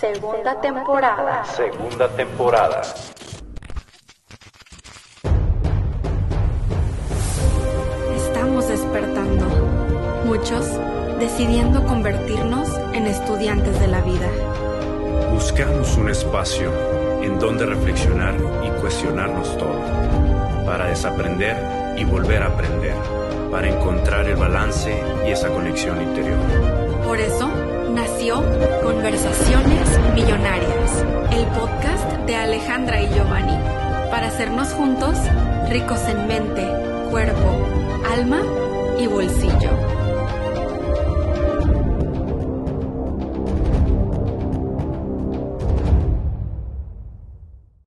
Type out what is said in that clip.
Segunda temporada. Segunda temporada. Estamos despertando. Muchos decidiendo convertirnos en estudiantes de la vida. Buscamos un espacio en donde reflexionar y cuestionarnos todo, para desaprender y volver a aprender, para encontrar el balance y esa conexión interior. Por eso nació Conversaciones el podcast de Alejandra y Giovanni, para hacernos juntos ricos en mente, cuerpo, alma y bolsillo.